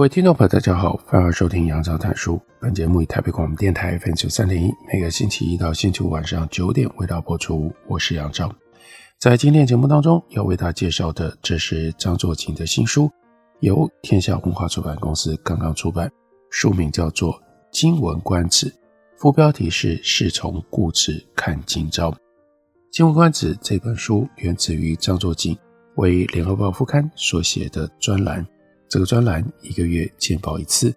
各位听众朋友，大家好，欢迎收听杨照谈书。本节目以台北广播电台 FM 九三点一，每个星期一到星期五晚上九点为大家播出。我是杨照。在今天节目当中要为大家介绍的，这是张作霖的新书，由天下文化出版公司刚刚出版，书名叫做《今文观止》，副标题是“试从故纸看今朝”。《今文观止》这本书源自于张作霖为联合报副刊所写的专栏。这个专栏一个月见报一次，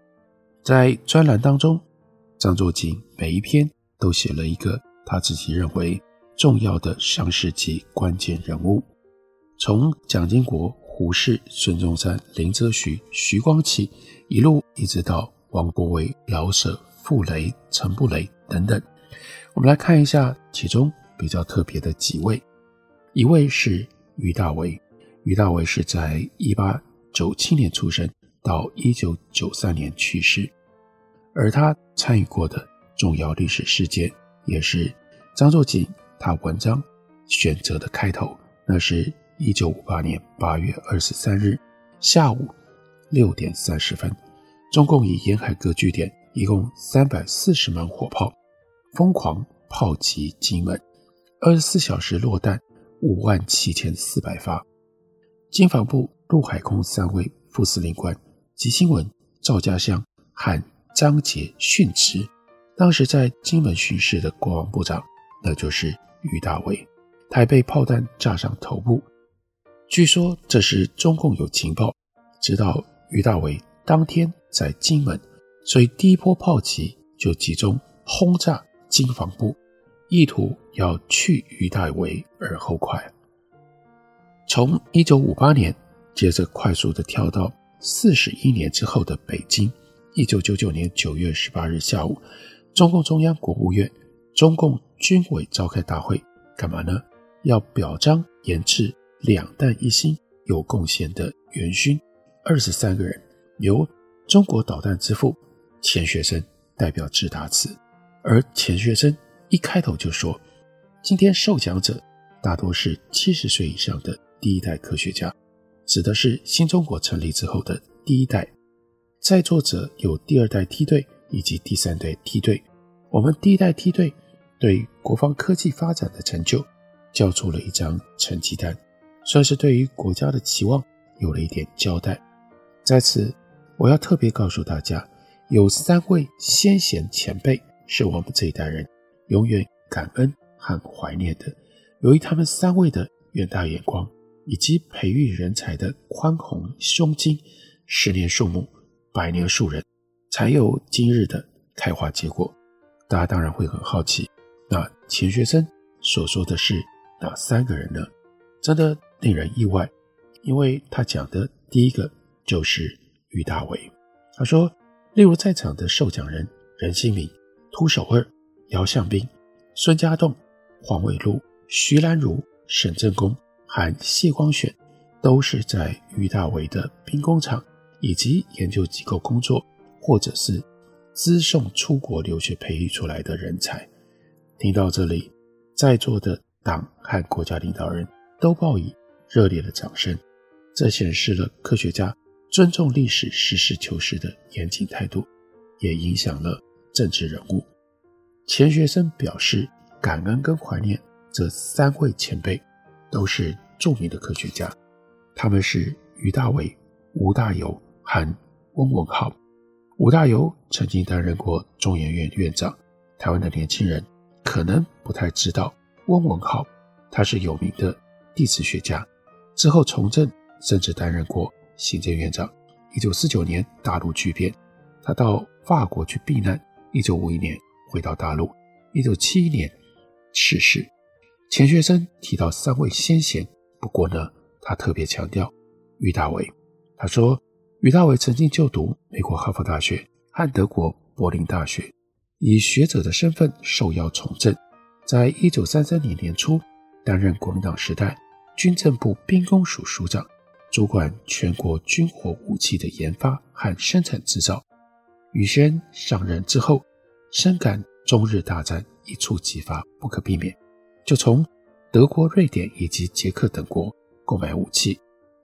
在专栏当中，张作霖每一篇都写了一个他自己认为重要的上世纪关键人物，从蒋经国、胡适、孙中山、林则徐、徐光启，一路一直到王国维、老舍、傅雷、陈布雷等等。我们来看一下其中比较特别的几位，一位是俞大为，俞大为是在一八九七年出生，到一九九三年去世，而他参与过的重要历史事件，也是张作霖他文章选择的开头。那是一九五八年八月二十三日下午六点三十分，中共以沿海各据点一共三百四十门火炮，疯狂炮击金门，二十四小时落弹五万七千四百发，经防部。陆海空三位副司令官吉星文、赵家乡和张杰殉职。当时在金门巡视的国防部长，那就是于大伟，他还被炮弹炸伤头部。据说这是中共有情报，知道于大伟当天在金门，所以第一波炮击就集中轰炸经防部，意图要去于大伟而后快。从一九五八年。接着快速的跳到四十一年之后的北京，一九九九年九月十八日下午，中共中央国务院、中共军委召开大会，干嘛呢？要表彰研制两弹一星有贡献的元勋二十三个人，由中国导弹之父钱学森代表致答词，而钱学森一开头就说：“今天受奖者大多是七十岁以上的第一代科学家。”指的是新中国成立之后的第一代，在座者有第二代梯队以及第三代梯队。我们第一代梯队对国防科技发展的成就交出了一张成绩单，算是对于国家的期望有了一点交代。在此，我要特别告诉大家，有三位先贤前辈是我们这一代人永远感恩和怀念的。由于他们三位的远大眼光。以及培育人才的宽宏胸襟，十年树木，百年树人，才有今日的开花结果。大家当然会很好奇，那钱学森所说的是哪三个人呢？真的令人意外，因为他讲的第一个就是于大伟。他说，例如在场的受奖人任新明、秃守二、姚向斌、孙家栋、黄伟禄、徐兰如、沈正功。和谢光选都是在于大维的兵工厂以及研究机构工作，或者是资送出国留学培育出来的人才。听到这里，在座的党和国家领导人都报以热烈的掌声，这显示了科学家尊重历史、实事求是的严谨态度，也影响了政治人物。钱学森表示感恩跟怀念这三位前辈，都是。著名的科学家，他们是于大伟、吴大猷和翁文浩。吴大猷曾经担任过中研院院长。台湾的年轻人可能不太知道翁文浩，他是有名的地质学家，之后从政，甚至担任过行政院长。一九四九年大陆剧变，他到法国去避难。一九五一年回到大陆，一九七一年逝世。钱学森提到三位先贤。不过呢，他特别强调俞大伟。他说，俞大伟曾经就读美国哈佛大学和德国柏林大学，以学者的身份受邀从政，在一九三三年年初担任国民党时代军政部兵工署署长，主管全国军火武器的研发和生产制造。俞先上任之后，深感中日大战一触即发，不可避免，就从德国、瑞典以及捷克等国购买武器、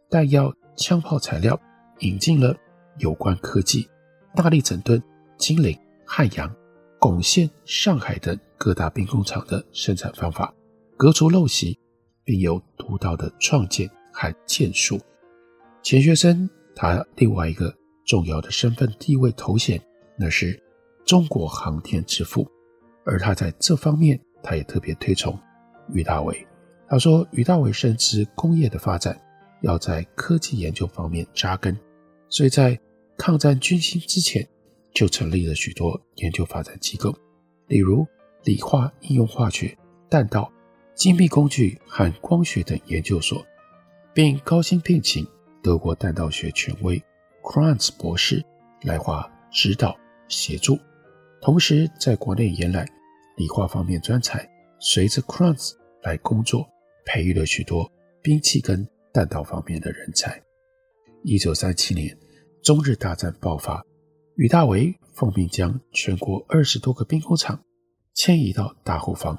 弹药、枪炮材料，引进了有关科技，大力整顿金陵、汉阳、珙县、上海等各大兵工厂的生产方法，革除陋习，并有独到的创建和建树。钱学森他另外一个重要的身份地位头衔，那是中国航天之父，而他在这方面，他也特别推崇。俞大伟，他说：“俞大伟深知工业的发展要在科技研究方面扎根，所以在抗战军兴之前就成立了许多研究发展机构，例如理化应用化学、弹道、精密工具和光学等研究所，并高薪聘请德国弹道学权威 Kranz 博士来华指导协助，同时在国内延揽理化方面专才，随着 Kranz 来工作，培育了许多兵器跟弹道方面的人才。一九三七年，中日大战爆发，俞大为奉命将全国二十多个兵工厂迁移到大后方。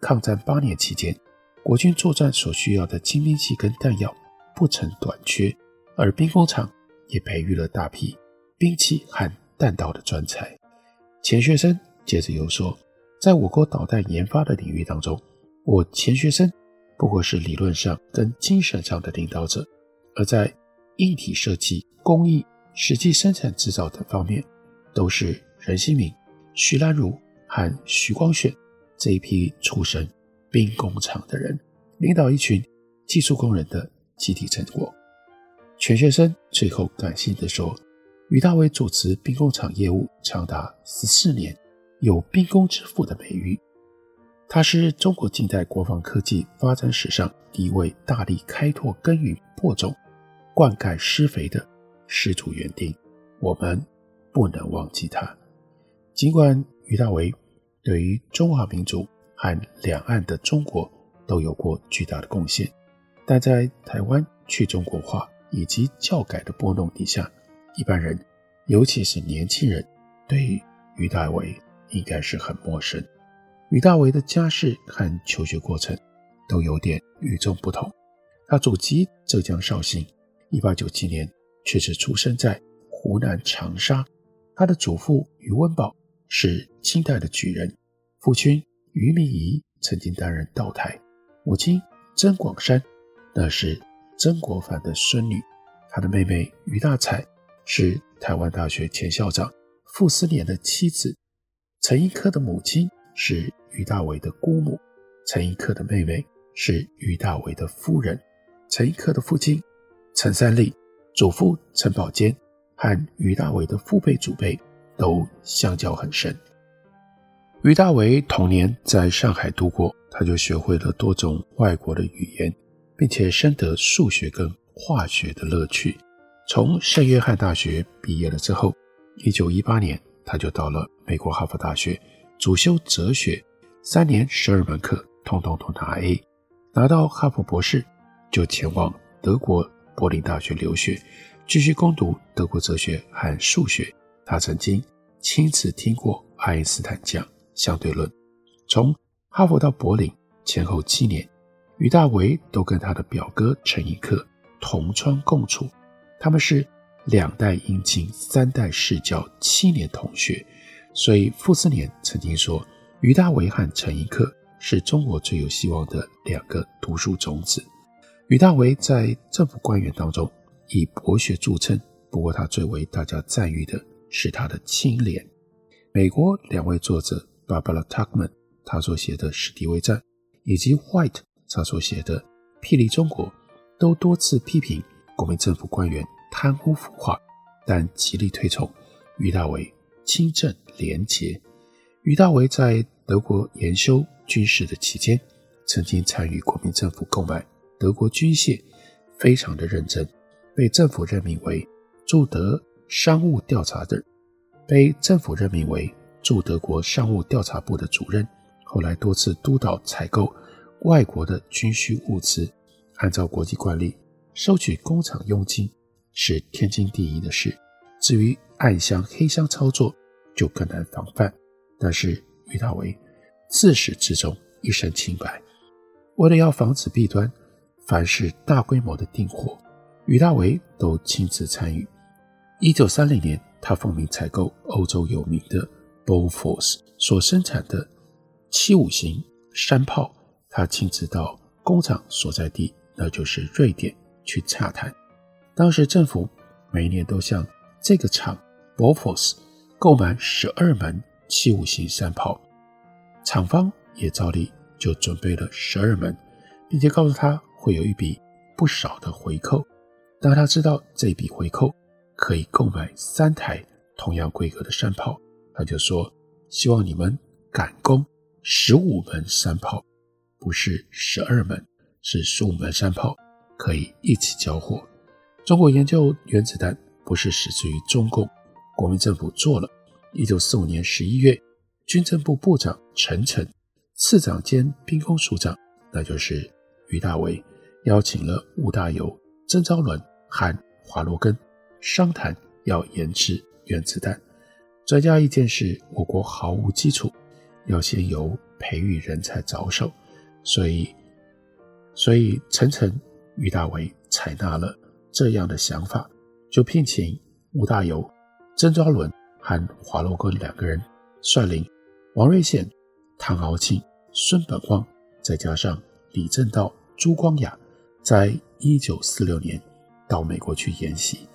抗战八年期间，国军作战所需要的精兵器跟弹药不曾短缺，而兵工厂也培育了大批兵器和弹道的专才。钱学森接着又说，在我国导弹研发的领域当中，我钱学森不过是理论上跟精神上的领导者，而在硬体设计、工艺、实际生产制造等方面，都是任新明、徐兰如和徐光选这一批出身兵工厂的人，领导一群技术工人的集体成果。钱学森最后感性地说：“俞大伟主持兵工厂业务长达十四年，有‘兵工之父’的美誉。”他是中国近代国防科技发展史上第一位大力开拓、耕耘、播种、灌溉、施肥的始祖园丁，我们不能忘记他。尽管俞大维对于中华民族和两岸的中国都有过巨大的贡献，但在台湾去中国化以及教改的拨弄底下，一般人，尤其是年轻人，对于俞大维应该是很陌生。于大为的家世和求学过程都有点与众不同。他祖籍浙江绍兴，1897年却是出生在湖南长沙。他的祖父于温宝是清代的举人，父亲于明仪曾经担任道台，母亲曾广珊那是曾国藩的孙女。他的妹妹于大彩是台湾大学前校长傅斯年的妻子。陈寅恪的母亲是。于大伟的姑母，陈寅恪的妹妹是于大伟的夫人。陈寅恪的父亲陈三立、祖父陈宝坚和于大伟的父辈、祖辈都相交很深。于大伟童年在上海度过，他就学会了多种外国的语言，并且深得数学跟化学的乐趣。从圣约翰大学毕业了之后，一九一八年他就到了美国哈佛大学，主修哲学。三年十二门课，通通都拿 A，拿到哈佛博士，就前往德国柏林大学留学，继续攻读德国哲学和数学。他曾经亲自听过爱因斯坦讲相对论。从哈佛到柏林前后七年，俞大维都跟他的表哥陈寅恪同窗共处，他们是两代姻亲，三代世交，七年同学。所以傅斯年曾经说。俞大为和陈寅恪是中国最有希望的两个读书种子。俞大为在政府官员当中以博学著称，不过他最为大家赞誉的是他的清廉。美国两位作者 Barbara Tuchman 他所写的《史迪威战》，以及 White 他所写的《霹雳中国》，都多次批评国民政府官员贪污腐化，但极力推崇俞大为清正廉洁。俞大为在德国研修军事的期间，曾经参与国民政府购买德国军械，非常的认真，被政府任命为驻德商务调查的，被政府任命为驻德国商务调查部的主任。后来多次督导采购外国的军需物资，按照国际惯例，收取工厂佣金是天经地义的事。至于暗箱黑箱操作，就更难防范。但是俞大为自始至终一身清白。为了要防止弊端，凡是大规模的订货，俞大为都亲自参与。一九三零年，他奉命采购欧洲有名的 Bofors 所生产的。七五型山炮，他亲自到工厂所在地，那就是瑞典去洽谈。当时政府每年都向这个厂 Bofors 购买十二门七五型山炮，厂方也照例就准备了十二门，并且告诉他会有一笔不少的回扣。当他知道这笔回扣可以购买三台同样规格的山炮，他就说：“希望你们赶工。”十五门山炮，不是十二门，是十五门山炮，可以一起交货。中国研究原子弹不是始自于中共，国民政府做了。一九四五年十一月，军政部部长陈诚，次长兼兵工署长，那就是俞大为，邀请了吴大猷、曾昭伦韩华罗庚商谈，要研制原子弹。专家意见是我国毫无基础。要先由培育人才着手，所以，所以陈诚、俞大为采纳了这样的想法，就聘请吴大猷、曾昭伦和华罗庚两个人率领王瑞宪、唐敖庆、孙本旺，再加上李政道、朱光亚，在一九四六年到美国去研习。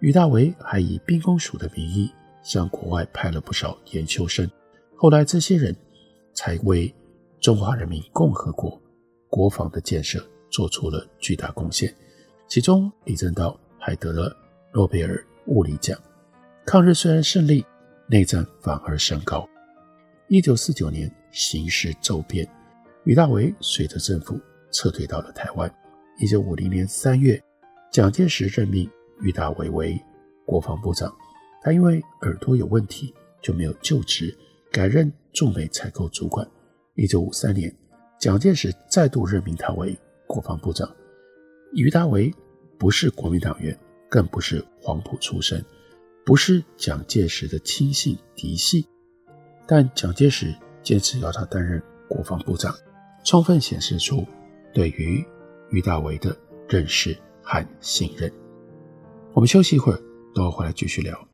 俞大为还以兵工署的名义向国外派了不少研修生。后来，这些人才为中华人民共和国国防的建设做出了巨大贡献。其中，李政道还得了诺贝尔物理奖。抗日虽然胜利，内战反而升高。一九四九年，形势骤变，俞大维随着政府撤退到了台湾。一九五零年三月，蒋介石任命俞大维为国防部长，他因为耳朵有问题，就没有就职。改任驻美采购主管。一九五三年，蒋介石再度任命他为国防部长。俞大维不是国民党员，更不是黄埔出身，不是蒋介石的亲信嫡系，但蒋介石坚持要他担任国防部长，充分显示出对于于大为的认识和信任。我们休息一会儿，等我回来继续聊。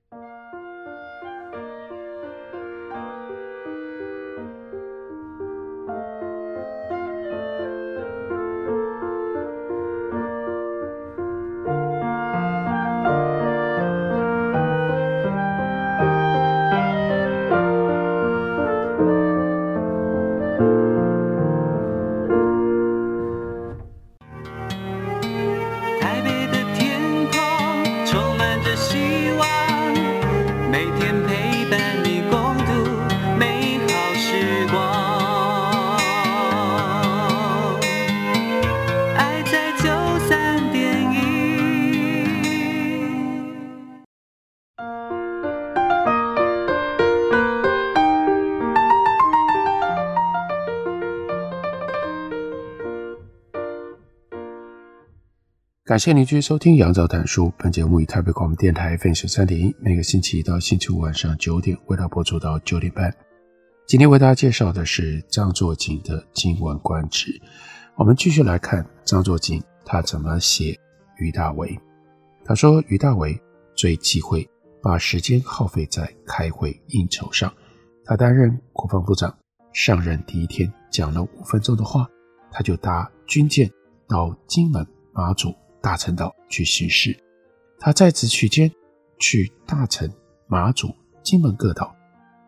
感谢您继续收听杨照谈书。本节目以台北广播电台 FM 九三点一，每个星期一到星期五晚上九点，为大家播出到九点半。今天为大家介绍的是张作锦的《今晚观止》。我们继续来看张作锦他怎么写于大维。他说于大维最忌讳把时间耗费在开会应酬上。他担任国防部长，上任第一天讲了五分钟的话，他就搭军舰到金门、马祖。大陈岛去巡视，他在职期间去大陈、马祖、金门各岛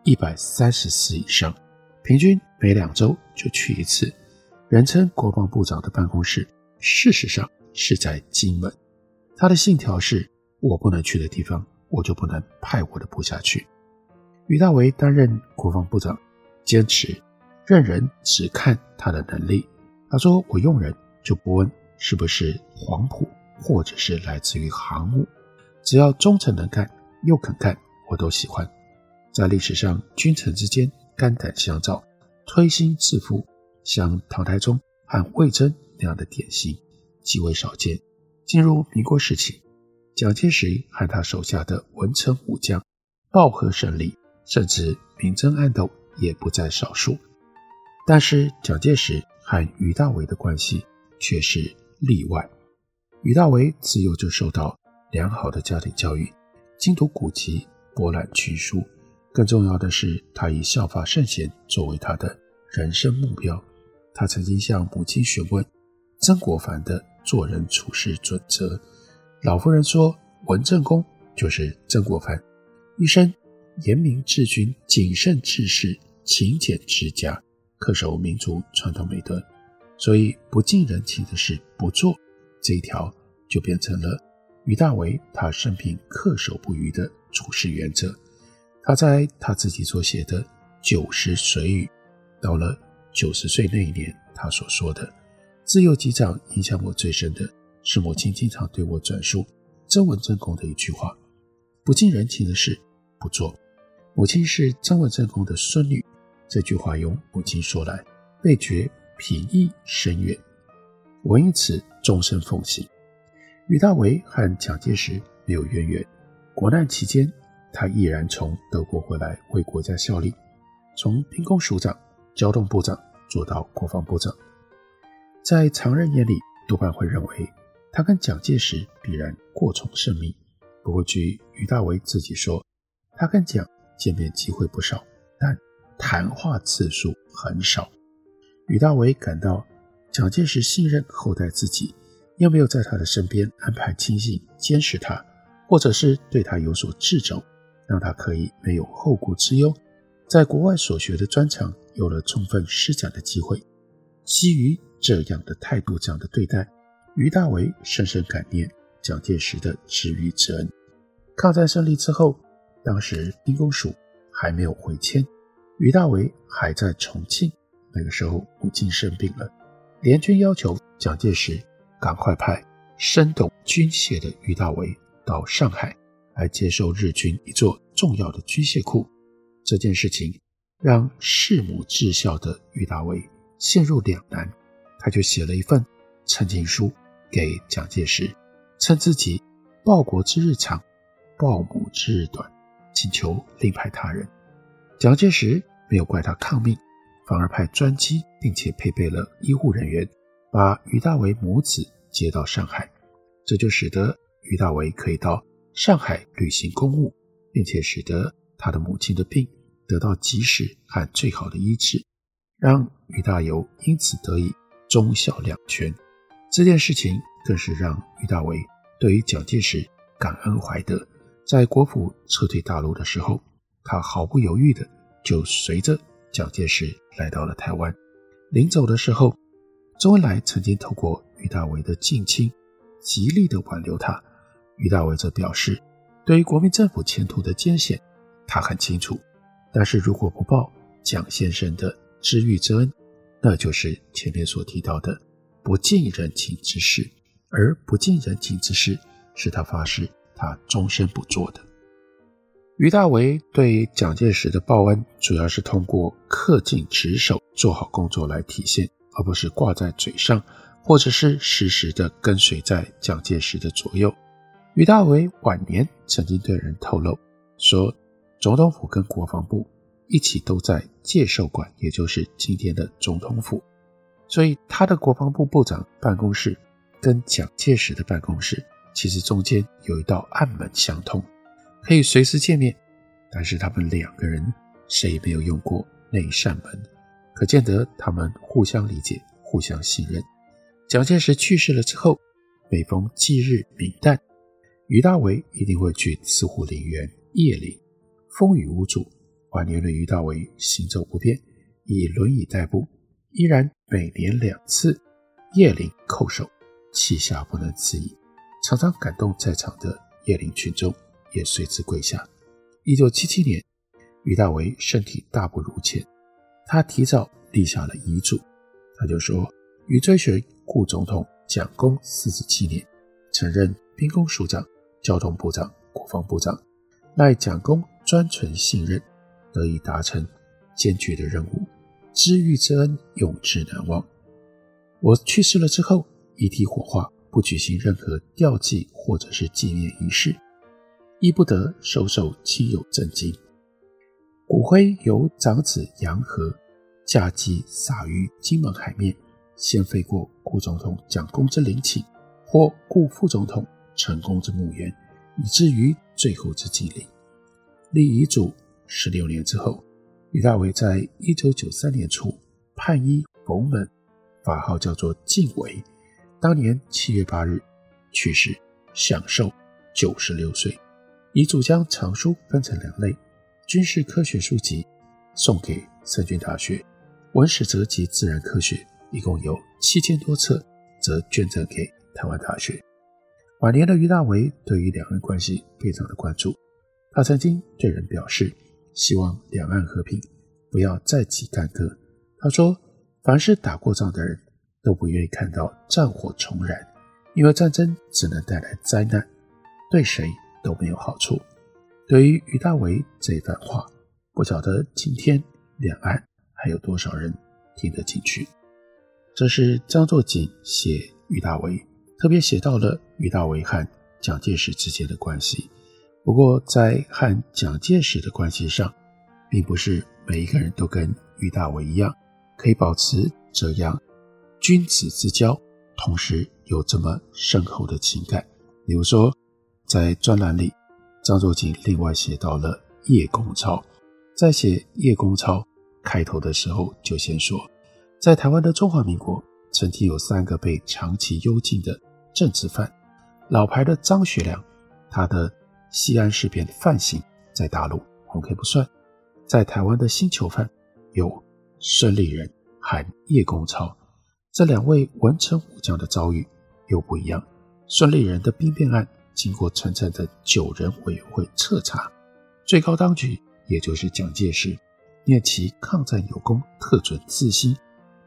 一百三十次以上，平均每两周就去一次。人称国防部长的办公室，事实上是在金门。他的信条是：我不能去的地方，我就不能派我的部下去。于大为担任国防部长，坚持任人只看他的能力。他说：“我用人就不问是不是黄埔，或者是来自于航母，只要忠诚能干又肯干，我都喜欢。在历史上，君臣之间肝胆相照、推心置腹，像唐太宗和魏征那样的典型极为少见。进入民国时期，蒋介石和他手下的文臣武将报贺胜利，甚至明争暗斗也不在少数。但是蒋介石和俞大维的关系却是例外。俞大维自幼就受到良好的家庭教育，精读古籍，博览群书。更重要的是，他以效法圣贤作为他的人生目标。他曾经向母亲询问曾国藩的做人处事准则。老夫人说，文正公就是曾国藩，一生严明治军，谨慎治世，勤俭持家，恪守民族传统美德。所以，不近人情的事不做。这一条就变成了俞大为他生平恪守不渝的处事原则。他在他自己所写的《九十随语》，到了九十岁那一年，他所说的“自幼及长，影响我最深的是母亲经常对我转述曾文正公的一句话：“不近人情的事不做。”母亲是曾文正公的孙女，这句话由母亲说来，倍觉平易深远。我因此终身奉行。俞大为和蒋介石没有渊源，国难期间，他毅然从德国回来为国家效力，从兵工署长、交通部长做到国防部长。在常人眼里，多半会认为他跟蒋介石必然过从甚密。不过，据俞大为自己说，他跟蒋见面机会不少，但谈话次数很少。于大为感到。蒋介石信任厚待自己，又没有在他的身边安排亲信监视他，或者是对他有所掣肘，让他可以没有后顾之忧，在国外所学的专长有了充分施展的机会。基于这样的态度，这样的对待，于大为深深感念蒋介石的知遇之恩。抗战胜利之后，当时兵工署还没有回迁，于大为还在重庆，那个时候母亲生病了。联军要求蒋介石赶快派深懂军械的俞大为到上海来接受日军一座重要的军械库。这件事情让弑母至孝的俞大为陷入两难，他就写了一份陈情书给蒋介石，称自己报国之日长，报母之日短，请求另派他人。蒋介石没有怪他抗命。反而派专机，并且配备了医护人员，把于大为母子接到上海，这就使得于大为可以到上海履行公务，并且使得他的母亲的病得到及时和最好的医治，让于大猷因此得以忠孝两全。这件事情更是让于大为对于蒋介石感恩怀德，在国府撤退大陆的时候，他毫不犹豫的就随着。蒋介石来到了台湾，临走的时候，周恩来曾经透过俞大为的近亲，极力的挽留他。俞大为则表示，对于国民政府前途的艰险，他很清楚。但是如果不报蒋先生的知遇之恩，那就是前面所提到的不近人情之事。而不近人情之事，是他发誓他终身不做的。于大为对蒋介石的报恩，主要是通过恪尽职守、做好工作来体现，而不是挂在嘴上，或者是时时的跟随在蒋介石的左右。于大为晚年曾经对人透露说，总统府跟国防部一起都在介寿馆，也就是今天的总统府，所以他的国防部部长办公室跟蒋介石的办公室其实中间有一道暗门相通。可以随时见面，但是他们两个人谁也没有用过那一扇门，可见得他们互相理解、互相信任。蒋介石去世了之后，每逢忌日冥诞，俞大为一定会去慈湖陵园谒陵。风雨无阻，晚年的俞大为行走不便，以轮椅代步，依然每年两次谒陵叩首，泣下不能自已，常常感动在场的谒陵群众。也随之跪下。一九七七年，俞大为身体大不如前，他提早立下了遗嘱。他就说：“于追随顾总统蒋公四十七年，曾任兵工署长、交通部长、国防部长，赖蒋公专存信任，得以达成艰巨的任务，知遇之恩永志难忘。我去世了之后，遗体火化不举行任何吊祭或者是纪念仪式，亦不得收受亲友赠金。骨灰由长子杨和驾机撒于金门海面，先飞过顾总统蒋公之陵寝或顾副总统陈公之墓园，以至于最后之祭礼。立遗嘱十六年之后，俞大维在一九九三年初判依佛门，法号叫做晋伟，当年七月八日去世，享寿九十六岁。遗嘱将藏书分成两类。军事科学书籍送给圣经大学，文史哲及自然科学一共有七千多册，则捐赠给台湾大学。晚年的俞大维对于两岸关系非常的关注，他曾经对人表示，希望两岸和平，不要再起干戈。他说，凡是打过仗的人都不愿意看到战火重燃，因为战争只能带来灾难，对谁都没有好处。对于俞大为这番话，不晓得今天两岸还有多少人听得进去。这是张作霖写俞大为，特别写到了俞大为和蒋介石之间的关系。不过，在和蒋介石的关系上，并不是每一个人都跟俞大为一样，可以保持这样君子之交，同时有这么深厚的情感。比如说，在专栏里。张作霖另外写到了叶公超，在写叶公超开头的时候，就先说，在台湾的中华民国曾经有三个被长期幽禁的政治犯，老牌的张学良，他的西安事变的犯行在大陆，OK 不算，在台湾的新囚犯有孙立人和叶公超，这两位文臣武将的遭遇又不一样，孙立人的兵变案。经过层层的九人委员会彻查，最高当局也就是蒋介石，念其抗战有功，特准自新，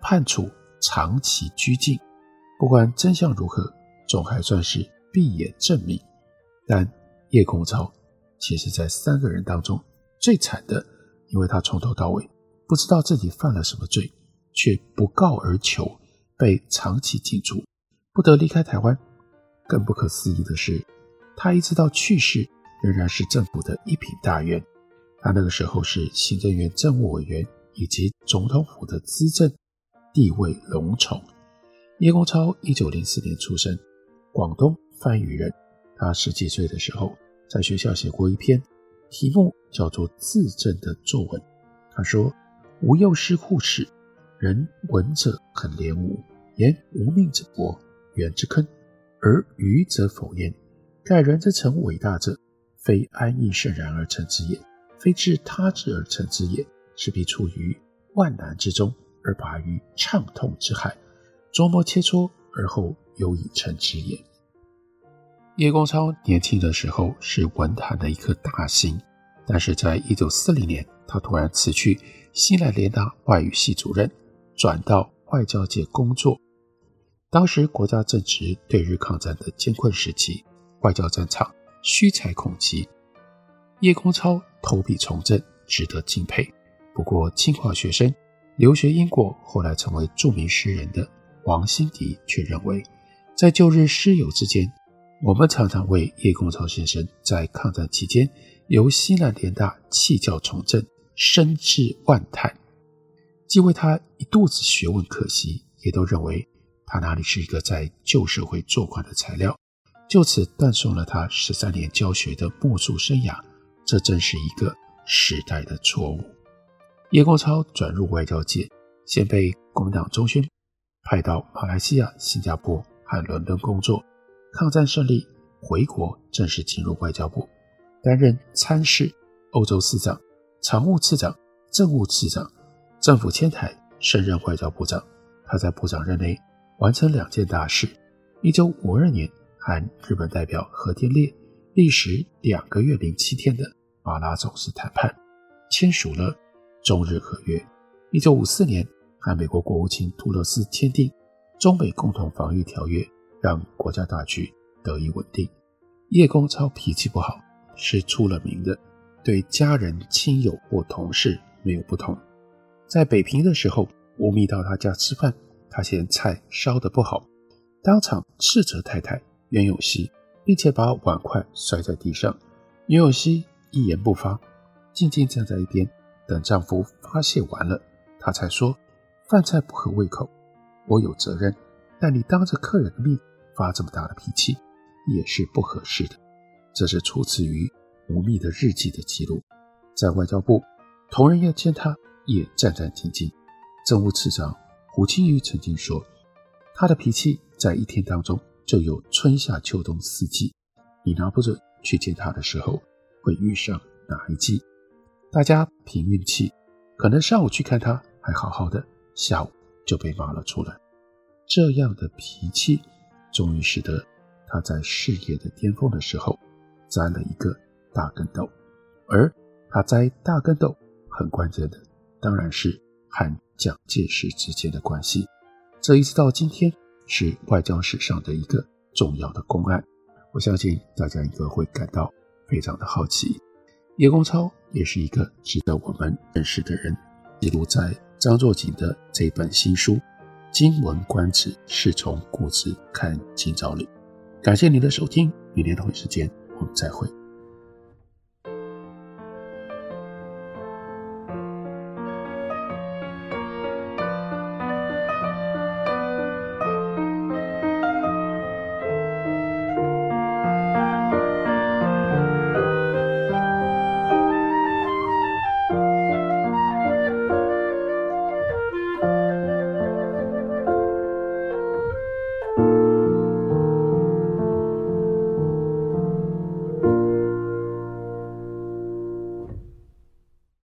判处长期拘禁。不管真相如何，总还算是闭眼正名。但叶公超其实，在三个人当中最惨的，因为他从头到尾不知道自己犯了什么罪，却不告而求，被长期禁足，不得离开台湾。更不可思议的是，他一直到去世，仍然是政府的一品大员。他那个时候是行政院政务委员以及总统府的资政，地位隆重。叶公超一九零四年出生，广东番禺人。他十几岁的时候，在学校写过一篇题目叫做《自证》的作文。他说：“吾幼师护士，人闻者很怜吾，言吾命之薄，远之坑，而愚者否焉。”盖人之成伟大者，非安逸圣然而成之也，非治他治而成之也，是必处于万难之中而拔于畅通之海，琢磨切磋而后有以成之也。叶公超年轻的时候是文坛的一颗大星，但是在一九四零年，他突然辞去西南联大外语系主任，转到外交界工作。当时国家正值对日抗战的艰困时期。外交战场虚财恐极，叶公超投笔从政，值得敬佩。不过，清华学生留学英国，后来成为著名诗人的王辛迪却认为，在旧日师友之间，我们常常为叶公超先生在抗战期间由西南联大弃教从政，深致万叹，既为他一肚子学问可惜，也都认为他哪里是一个在旧社会做官的材料。就此断送了他十三年教学的墨数生涯，这正是一个时代的错误。叶公超转入外交界，先被国民党中宣派到马来西亚、新加坡和伦敦工作。抗战胜利回国，正式进入外交部，担任参事、欧洲次长、常务次长、政务次长。政府迁台，升任外交部长。他在部长任内完成两件大事：一九五二年。和日本代表和田烈历时两个月零七天的马拉总司谈判，签署了中日和约。一九五四年，和美国国务卿杜勒斯签订中美共同防御条约让国家大局得以稳定。叶公超脾气不好，是出了名的，对家人、亲友或同事没有不同。在北平的时候，吴宓到他家吃饭，他嫌菜烧得不好，当场斥责太太袁咏熙，并且把碗筷摔在地上。袁咏熙一言不发，静静站在一边，等丈夫发泄完了，她才说：“饭菜不合胃口，我有责任，但你当着客人的面发这么大的脾气，也是不合适的。”这是出自于吴宓的日记的记录。在外交部，同仁要见他，也战战兢兢。政务次长胡庆余曾经说：“他的脾气在一天当中就有春夏秋冬四季，你拿不准。”去见他的时候，会遇上哪一季？大家凭运气，可能上午去看他还好好的，下午就被骂了出来。这样的脾气，终于使得他在事业的巅峰的时候栽了一个大跟斗。而他栽大跟斗，很关键的当然是和蒋介石之间的关系。这一直到今天，是外交史上的一个重要的公案。我相信大家应该会感到非常的好奇。叶公超也是一个值得我们认识的人。记录在张作锦的这本新书《今闻官职是从故职看今朝》里。感谢您的收听，明天同一时间我们再会。